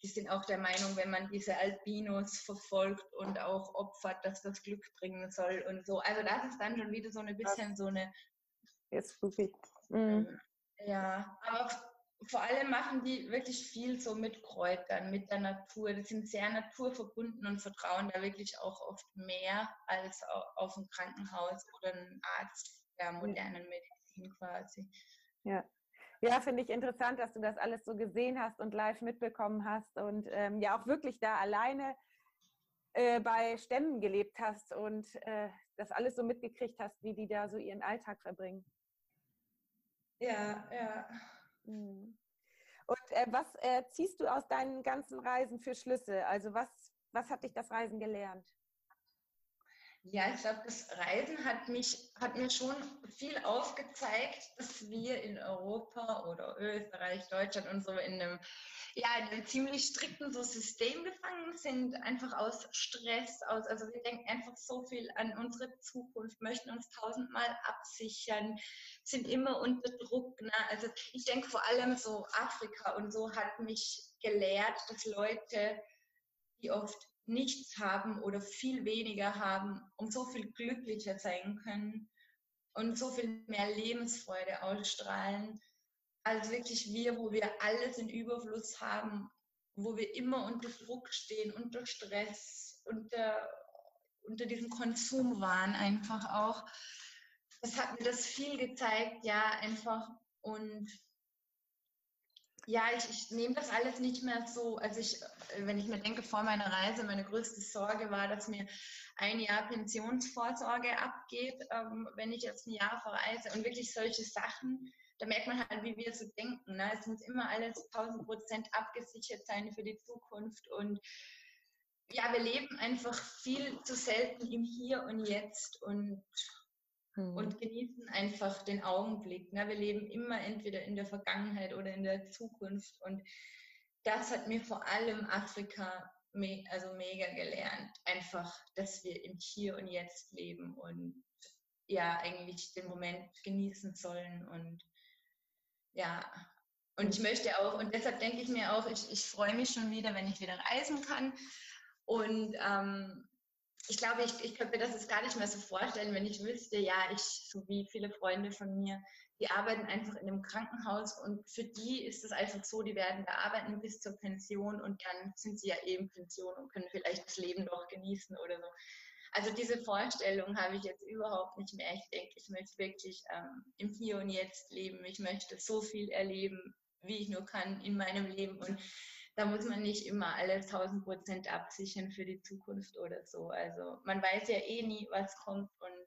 die sind auch der Meinung, wenn man diese Albinos verfolgt und auch opfert, dass das Glück bringen soll und so. Also das ist dann schon wieder so ein bisschen so eine. Jetzt spooky. Mhm. Ja, aber vor allem machen die wirklich viel so mit Kräutern, mit der Natur. Die sind sehr naturverbunden und vertrauen da wirklich auch oft mehr als auf ein Krankenhaus oder einen Arzt der modernen Medizin quasi. Ja. Ja, finde ich interessant, dass du das alles so gesehen hast und live mitbekommen hast und ähm, ja auch wirklich da alleine äh, bei Stämmen gelebt hast und äh, das alles so mitgekriegt hast, wie die da so ihren Alltag verbringen. Ja, ja. Mhm. Und äh, was äh, ziehst du aus deinen ganzen Reisen für Schlüsse? Also was, was hat dich das Reisen gelernt? Ja, ich glaube, das Reisen hat mich, hat mir schon viel aufgezeigt, dass wir in Europa oder Österreich, Deutschland und so in einem, ja, in einem ziemlich strikten so System gefangen sind, einfach aus Stress, aus, also wir denken einfach so viel an unsere Zukunft, möchten uns tausendmal absichern, sind immer unter Druck. Ne? Also ich denke vor allem so Afrika und so hat mich gelehrt, dass Leute, die oft nichts haben oder viel weniger haben, um so viel glücklicher sein können und so viel mehr Lebensfreude ausstrahlen, als wirklich wir, wo wir alles in Überfluss haben, wo wir immer unter Druck stehen, unter Stress, unter, unter diesem Konsumwahn einfach auch. Das hat mir das viel gezeigt, ja, einfach. Und ja, ich, ich nehme das alles nicht mehr so. Also ich, wenn ich mir denke, vor meiner Reise, meine größte Sorge war, dass mir ein Jahr Pensionsvorsorge abgeht, ähm, wenn ich jetzt ein Jahr verreise. Und wirklich solche Sachen, da merkt man halt, wie wir so denken. Ne? Es muss immer alles 1000 Prozent abgesichert sein für die Zukunft. Und ja, wir leben einfach viel zu selten im Hier und Jetzt. Und mhm. und genießen einfach den Augenblick. Ne? Wir leben immer entweder in der Vergangenheit oder in der Zukunft und das hat mir vor allem Afrika me also mega gelernt. Einfach, dass wir im Hier und Jetzt leben und ja, eigentlich den Moment genießen sollen und ja, und ich möchte auch, und deshalb denke ich mir auch, ich, ich freue mich schon wieder, wenn ich wieder reisen kann. Und ähm, ich glaube, ich, ich könnte mir das jetzt gar nicht mehr so vorstellen, wenn ich wüsste, ja, ich, so wie viele Freunde von mir, die arbeiten einfach in einem Krankenhaus und für die ist es einfach so, die werden da arbeiten bis zur Pension und dann sind sie ja eben Pension und können vielleicht das Leben noch genießen oder so. Also diese Vorstellung habe ich jetzt überhaupt nicht mehr. Ich denke, ich möchte wirklich ähm, im Hier und Jetzt leben. Ich möchte so viel erleben, wie ich nur kann in meinem Leben und da muss man nicht immer alles 1000 Prozent absichern für die Zukunft oder so. Also man weiß ja eh nie, was kommt und,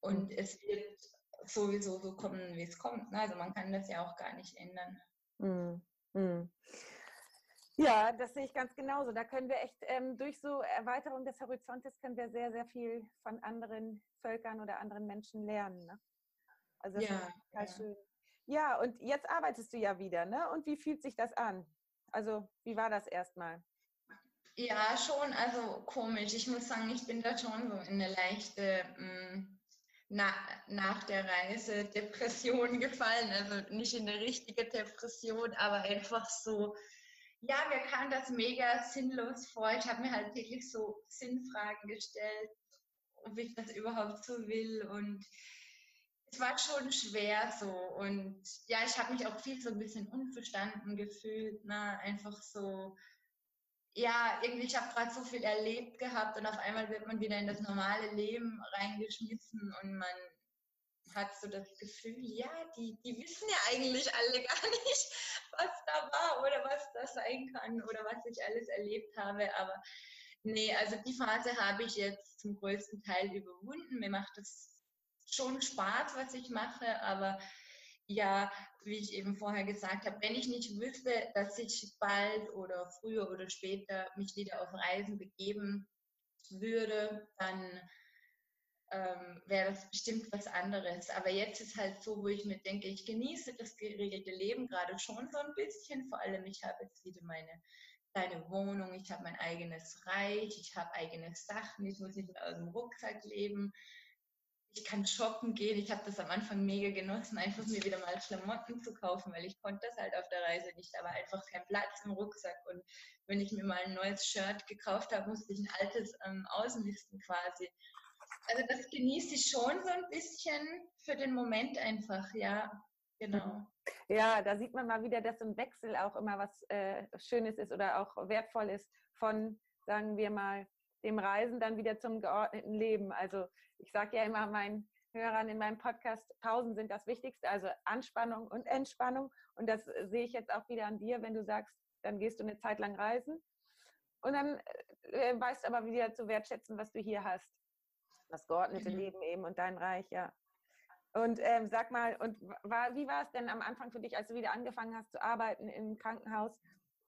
und es wird sowieso so kommen, wie es kommt. Ne? Also man kann das ja auch gar nicht ändern. Mm, mm. Ja, das sehe ich ganz genauso. Da können wir echt ähm, durch so Erweiterung des Horizontes können wir sehr, sehr viel von anderen Völkern oder anderen Menschen lernen. Ne? Also das ja, ist total ja. schön. Ja, und jetzt arbeitest du ja wieder, ne? Und wie fühlt sich das an? Also wie war das erstmal? Ja, schon, also komisch. Ich muss sagen, ich bin da schon so in eine leichte mh, mm, na, nach der Reise Depression gefallen. Also nicht in eine richtige Depression, aber einfach so, ja, mir kam das mega sinnlos vor. Ich habe mir halt täglich so Sinnfragen gestellt, ob ich das überhaupt so will. Und es war schon schwer so. Und ja, ich habe mich auch viel so ein bisschen unverstanden gefühlt. Ne? Einfach so, ja, irgendwie, ich habe gerade so viel erlebt gehabt und auf einmal wird man wieder in das normale Leben reingeschmissen und man hat so das Gefühl, ja, die, die wissen ja eigentlich alle gar nicht, was da war oder was das sein kann oder was ich alles erlebt habe. Aber nee, also die Phase habe ich jetzt zum größten Teil überwunden. Mir macht es schon Spaß, was ich mache, aber ja, wie ich eben vorher gesagt habe, wenn ich nicht wüsste, dass ich bald oder früher oder später mich wieder auf Reisen begeben würde, dann ähm, wäre das bestimmt was anderes. Aber jetzt ist halt so, wo ich mir denke, ich genieße das geregelte Leben gerade schon so ein bisschen. Vor allem, ich habe jetzt wieder meine kleine Wohnung, ich habe mein eigenes Reich, ich habe eigene Sachen, ich muss nicht mehr aus dem Rucksack leben ich kann shoppen gehen. Ich habe das am Anfang mega genossen, einfach mir wieder mal Klamotten zu kaufen, weil ich konnte das halt auf der Reise nicht. Da war einfach kein Platz im Rucksack. Und wenn ich mir mal ein neues Shirt gekauft habe, musste ich ein altes ähm, ausmisten quasi. Also das genieße ich schon so ein bisschen für den Moment einfach, ja. Genau. Ja, da sieht man mal wieder, dass ein Wechsel auch immer was äh, Schönes ist oder auch wertvoll ist von, sagen wir mal, dem Reisen dann wieder zum geordneten Leben. Also ich sage ja immer meinen Hörern in meinem Podcast, Pausen sind das Wichtigste, also Anspannung und Entspannung. Und das sehe ich jetzt auch wieder an dir, wenn du sagst, dann gehst du eine Zeit lang reisen und dann äh, weißt aber wieder zu wertschätzen, was du hier hast. Das geordnete mhm. Leben eben und dein Reich, ja. Und ähm, sag mal, und war, wie war es denn am Anfang für dich, als du wieder angefangen hast zu arbeiten im Krankenhaus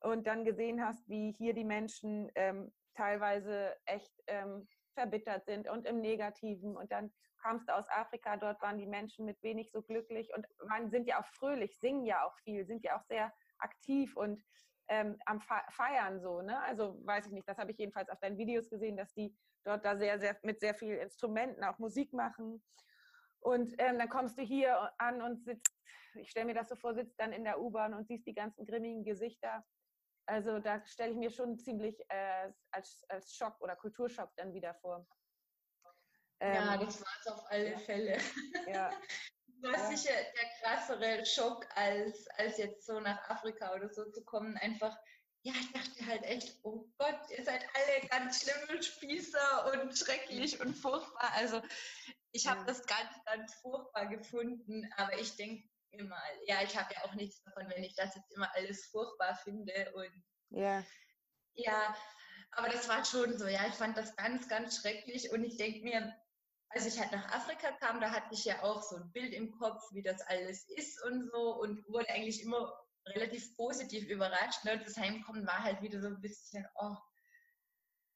und dann gesehen hast, wie hier die Menschen ähm, teilweise echt ähm, verbittert sind und im Negativen. Und dann kamst du aus Afrika, dort waren die Menschen mit wenig so glücklich und man sind ja auch fröhlich, singen ja auch viel, sind ja auch sehr aktiv und ähm, am Feiern so, ne? Also weiß ich nicht, das habe ich jedenfalls auf deinen Videos gesehen, dass die dort da sehr, sehr mit sehr vielen Instrumenten auch Musik machen. Und ähm, dann kommst du hier an und sitzt, ich stelle mir das so vor, sitzt dann in der U-Bahn und siehst die ganzen grimmigen Gesichter also da stelle ich mir schon ziemlich äh, als, als Schock oder Kulturschock dann wieder vor. Ähm, ja, das war es auf alle Fälle. Ja. Das war ja. sicher der krassere Schock, als, als jetzt so nach Afrika oder so zu kommen. Einfach, ja, ich dachte halt echt, oh Gott, ihr seid alle ganz schlimme Spießer und schrecklich und furchtbar. Also ich habe das ganz, ganz furchtbar gefunden. Aber ich denke, immer, ja, ich habe ja auch nichts davon, wenn ich das jetzt immer alles furchtbar finde und ja. Ja, aber das war schon so, ja, ich fand das ganz, ganz schrecklich und ich denke mir, als ich halt nach Afrika kam, da hatte ich ja auch so ein Bild im Kopf, wie das alles ist und so und wurde eigentlich immer relativ positiv überrascht. Ne? Das Heimkommen war halt wieder so ein bisschen, oh,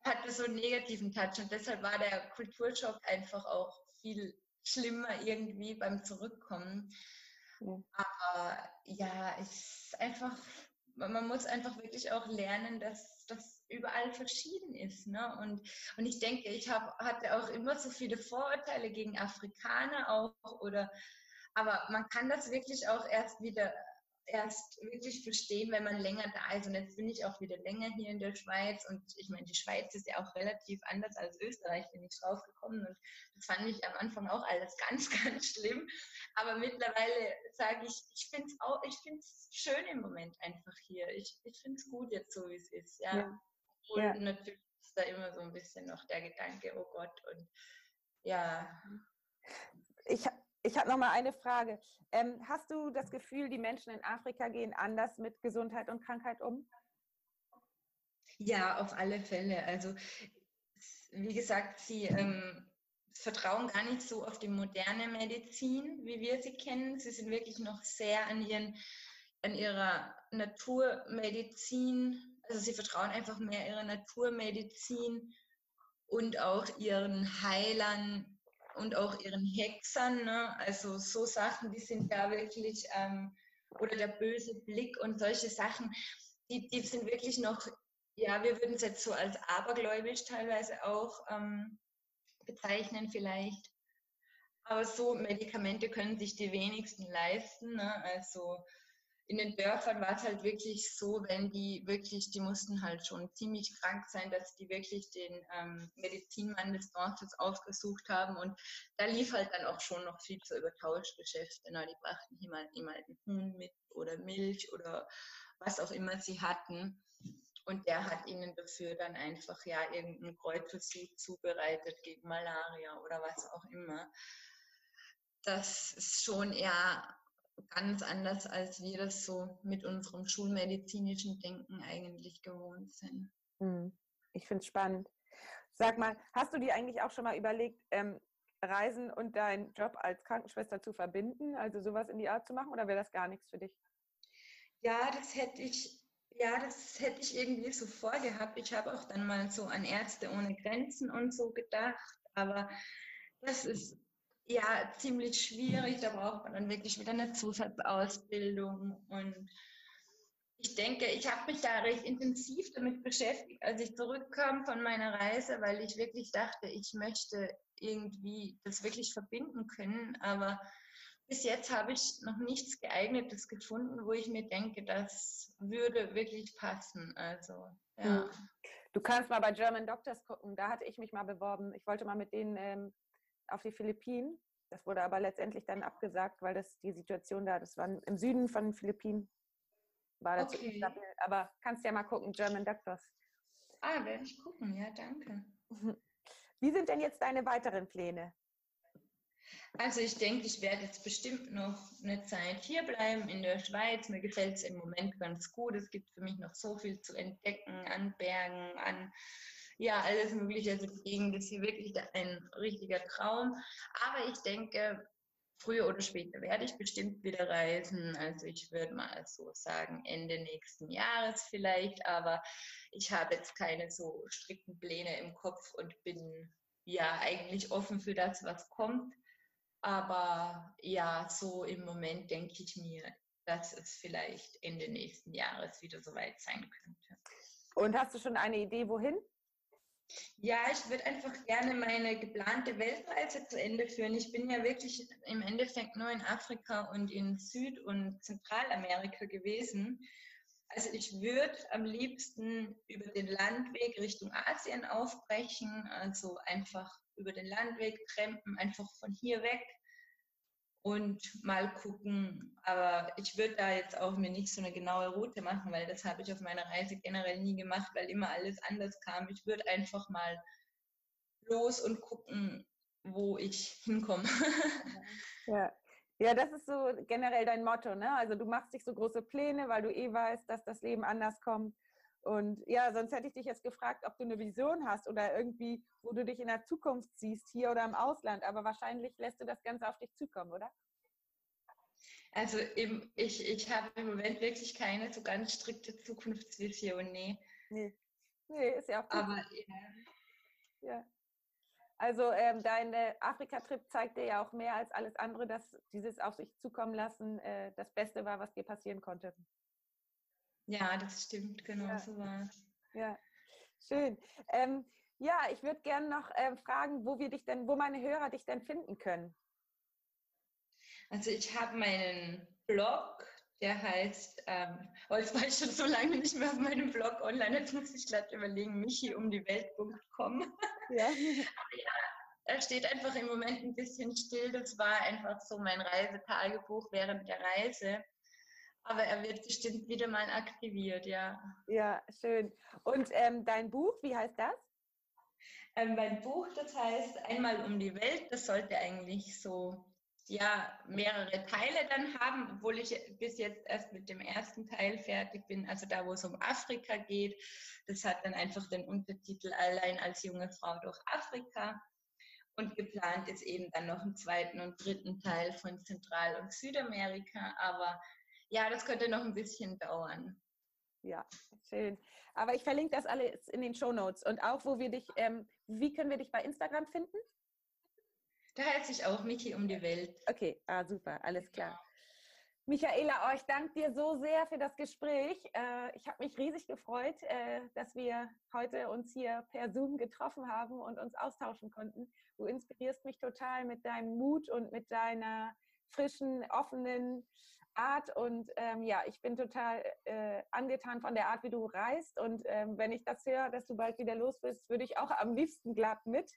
hatte so einen negativen Touch und deshalb war der Kulturschock einfach auch viel schlimmer irgendwie beim Zurückkommen. Aber ja, ist einfach, man muss einfach wirklich auch lernen, dass das überall verschieden ist. Ne? Und, und ich denke, ich hab, hatte auch immer so viele Vorurteile gegen Afrikaner auch oder aber man kann das wirklich auch erst wieder erst wirklich verstehen, wenn man länger da ist. Und jetzt bin ich auch wieder länger hier in der Schweiz. Und ich meine, die Schweiz ist ja auch relativ anders als Österreich, bin ich rausgekommen. Und das fand ich am Anfang auch alles ganz, ganz schlimm. Aber mittlerweile sage ich, ich finde es auch, ich finde es schön im Moment einfach hier. Ich, ich finde es gut jetzt so, wie es ist. Ja. ja. Und ja. natürlich ist da immer so ein bisschen noch der Gedanke, oh Gott. Und ja. Ich, ich habe noch mal eine Frage. Ähm, hast du das Gefühl, die Menschen in Afrika gehen anders mit Gesundheit und Krankheit um? Ja, auf alle Fälle. Also wie gesagt, sie ähm, vertrauen gar nicht so auf die moderne Medizin, wie wir sie kennen. Sie sind wirklich noch sehr an, ihren, an ihrer Naturmedizin. Also sie vertrauen einfach mehr ihrer Naturmedizin und auch ihren Heilern und auch ihren Hexern. Ne? Also so Sachen, die sind da wirklich, ähm, oder der böse Blick und solche Sachen, die, die sind wirklich noch ja, wir würden es jetzt so als abergläubisch teilweise auch ähm, bezeichnen vielleicht. Aber so Medikamente können sich die wenigsten leisten. Ne? Also in den Dörfern war es halt wirklich so, wenn die wirklich, die mussten halt schon ziemlich krank sein, dass die wirklich den ähm, Medizinmann des Dorfes aufgesucht haben. Und da lief halt dann auch schon noch viel so über Tauschgeschäfte. Die brachten halt einen Huhn mit oder Milch oder was auch immer sie hatten. Und der hat ihnen dafür dann einfach ja irgendeinen Kräutersuch zubereitet gegen Malaria oder was auch immer. Das ist schon eher ganz anders, als wir das so mit unserem schulmedizinischen Denken eigentlich gewohnt sind. Hm. Ich finde es spannend. Sag mal, hast du dir eigentlich auch schon mal überlegt, ähm, Reisen und deinen Job als Krankenschwester zu verbinden, also sowas in die Art zu machen, oder wäre das gar nichts für dich? Ja, das hätte ich, ja, das hätte ich irgendwie so vorgehabt. Ich habe auch dann mal so an Ärzte ohne Grenzen und so gedacht, aber das ist ja, ziemlich schwierig. Da braucht man dann wirklich wieder eine Zusatzausbildung. Und ich denke, ich habe mich da recht intensiv damit beschäftigt, als ich zurückkam von meiner Reise, weil ich wirklich dachte, ich möchte irgendwie das wirklich verbinden können. Aber bis jetzt habe ich noch nichts geeignetes gefunden, wo ich mir denke, das würde wirklich passen. Also, ja. Hm. Du kannst mal bei German Doctors gucken. Da hatte ich mich mal beworben. Ich wollte mal mit denen ähm, auf die Philippinen. Das wurde aber letztendlich dann abgesagt, weil das die Situation da, das war im Süden von den Philippinen, war das okay. stabil. Aber kannst ja mal gucken, German Doctors. Ah, werde ich gucken, ja, danke. Wie sind denn jetzt deine weiteren Pläne? Also ich denke, ich werde jetzt bestimmt noch eine Zeit hier bleiben in der Schweiz. Mir gefällt es im Moment ganz gut. Es gibt für mich noch so viel zu entdecken an Bergen, an ja, alles Mögliche. Also die Gegend ist hier wirklich ein richtiger Traum. Aber ich denke, früher oder später werde ich bestimmt wieder reisen. Also ich würde mal so sagen, Ende nächsten Jahres vielleicht. Aber ich habe jetzt keine so strikten Pläne im Kopf und bin ja eigentlich offen für das, was kommt. Aber ja, so im Moment denke ich mir, dass es vielleicht Ende nächsten Jahres wieder soweit sein könnte. Und hast du schon eine Idee, wohin? Ja, ich würde einfach gerne meine geplante Weltreise zu Ende führen. Ich bin ja wirklich im Endeffekt nur in Afrika und in Süd- und Zentralamerika gewesen. Also ich würde am liebsten über den Landweg Richtung Asien aufbrechen, also einfach über den Landweg trampen, einfach von hier weg und mal gucken. Aber ich würde da jetzt auch mir nicht so eine genaue Route machen, weil das habe ich auf meiner Reise generell nie gemacht, weil immer alles anders kam. Ich würde einfach mal los und gucken, wo ich hinkomme. ja. Ja, das ist so generell dein Motto, ne? Also du machst dich so große Pläne, weil du eh weißt, dass das Leben anders kommt. Und ja, sonst hätte ich dich jetzt gefragt, ob du eine Vision hast oder irgendwie, wo du dich in der Zukunft siehst, hier oder im Ausland. Aber wahrscheinlich lässt du das Ganze auf dich zukommen, oder? Also im, ich, ich habe im Moment wirklich keine so ganz strikte Zukunftsvision, nee. Nee, nee ist ja auch gut. Aber ja. ja. Also ähm, dein Afrika-Trip zeigt dir ja auch mehr als alles andere, dass dieses auf sich zukommen lassen äh, das Beste war, was dir passieren konnte. Ja, das stimmt, genau ja. so war Ja, schön. Ähm, ja, ich würde gerne noch äh, fragen, wo wir dich denn, wo meine Hörer dich denn finden können. Also ich habe meinen Blog, der heißt, ähm, oh, jetzt war ich schon so lange nicht mehr auf meinem Blog online, jetzt muss ich gerade überlegen, michiumdiewelt.com. Ja. Aber ja, er steht einfach im Moment ein bisschen still. Das war einfach so mein Reisetagebuch während der Reise. Aber er wird bestimmt wieder mal aktiviert, ja. Ja, schön. Und ähm, dein Buch, wie heißt das? Ähm, mein Buch, das heißt Einmal um die Welt. Das sollte eigentlich so ja mehrere Teile dann haben, obwohl ich bis jetzt erst mit dem ersten Teil fertig bin, also da, wo es um Afrika geht. Das hat dann einfach den Untertitel Allein als junge Frau durch Afrika. Und geplant ist eben dann noch einen zweiten und dritten Teil von Zentral- und Südamerika. Aber ja, das könnte noch ein bisschen dauern. Ja, schön. Aber ich verlinke das alles in den Show Notes. Und auch, wo wir dich, ähm, wie können wir dich bei Instagram finden? Da heißt sich auch Michi um die Welt. Okay, ah, super, alles klar. Michaela, oh, ich danke dir so sehr für das Gespräch. Äh, ich habe mich riesig gefreut, äh, dass wir heute uns hier per Zoom getroffen haben und uns austauschen konnten. Du inspirierst mich total mit deinem Mut und mit deiner frischen, offenen Art. Und ähm, ja, ich bin total äh, angetan von der Art, wie du reist. Und ähm, wenn ich das höre, dass du bald wieder los bist, würde ich auch am liebsten glatt mit.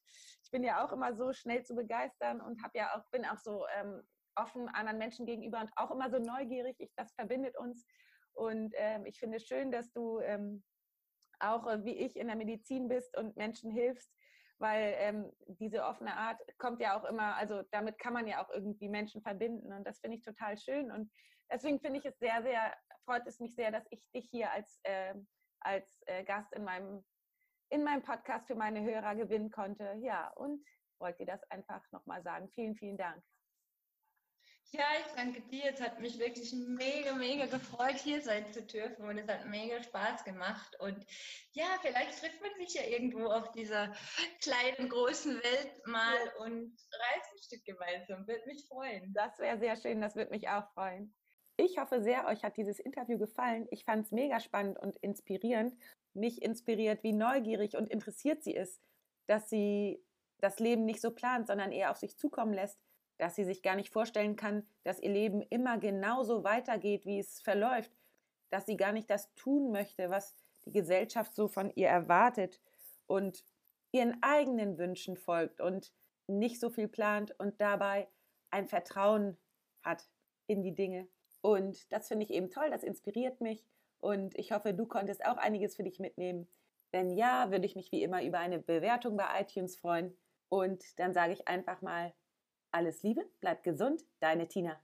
Ich bin ja auch immer so schnell zu begeistern und habe ja auch, bin auch so ähm, offen anderen Menschen gegenüber und auch immer so neugierig. Ich, das verbindet uns. Und ähm, ich finde es schön, dass du ähm, auch äh, wie ich in der Medizin bist und Menschen hilfst weil ähm, diese offene Art kommt ja auch immer, also damit kann man ja auch irgendwie Menschen verbinden und das finde ich total schön und deswegen finde ich es sehr, sehr, freut es mich sehr, dass ich dich hier als, äh, als äh, Gast in meinem, in meinem Podcast für meine Hörer gewinnen konnte. Ja, und wollte dir das einfach nochmal sagen. Vielen, vielen Dank. Ja, ich danke dir. Es hat mich wirklich mega, mega gefreut, hier sein zu dürfen und es hat mega Spaß gemacht. Und ja, vielleicht trifft man sich ja irgendwo auf dieser kleinen, großen Welt mal ja. und reist ein Stück gemeinsam. Würde mich freuen. Das wäre sehr schön, das würde mich auch freuen. Ich hoffe sehr, euch hat dieses Interview gefallen. Ich fand es mega spannend und inspirierend. Mich inspiriert, wie neugierig und interessiert sie ist, dass sie das Leben nicht so plant, sondern eher auf sich zukommen lässt dass sie sich gar nicht vorstellen kann, dass ihr Leben immer genauso weitergeht, wie es verläuft, dass sie gar nicht das tun möchte, was die Gesellschaft so von ihr erwartet und ihren eigenen Wünschen folgt und nicht so viel plant und dabei ein Vertrauen hat in die Dinge. Und das finde ich eben toll, das inspiriert mich und ich hoffe, du konntest auch einiges für dich mitnehmen. Wenn ja, würde ich mich wie immer über eine Bewertung bei iTunes freuen. Und dann sage ich einfach mal alles Liebe, bleib gesund, deine Tina.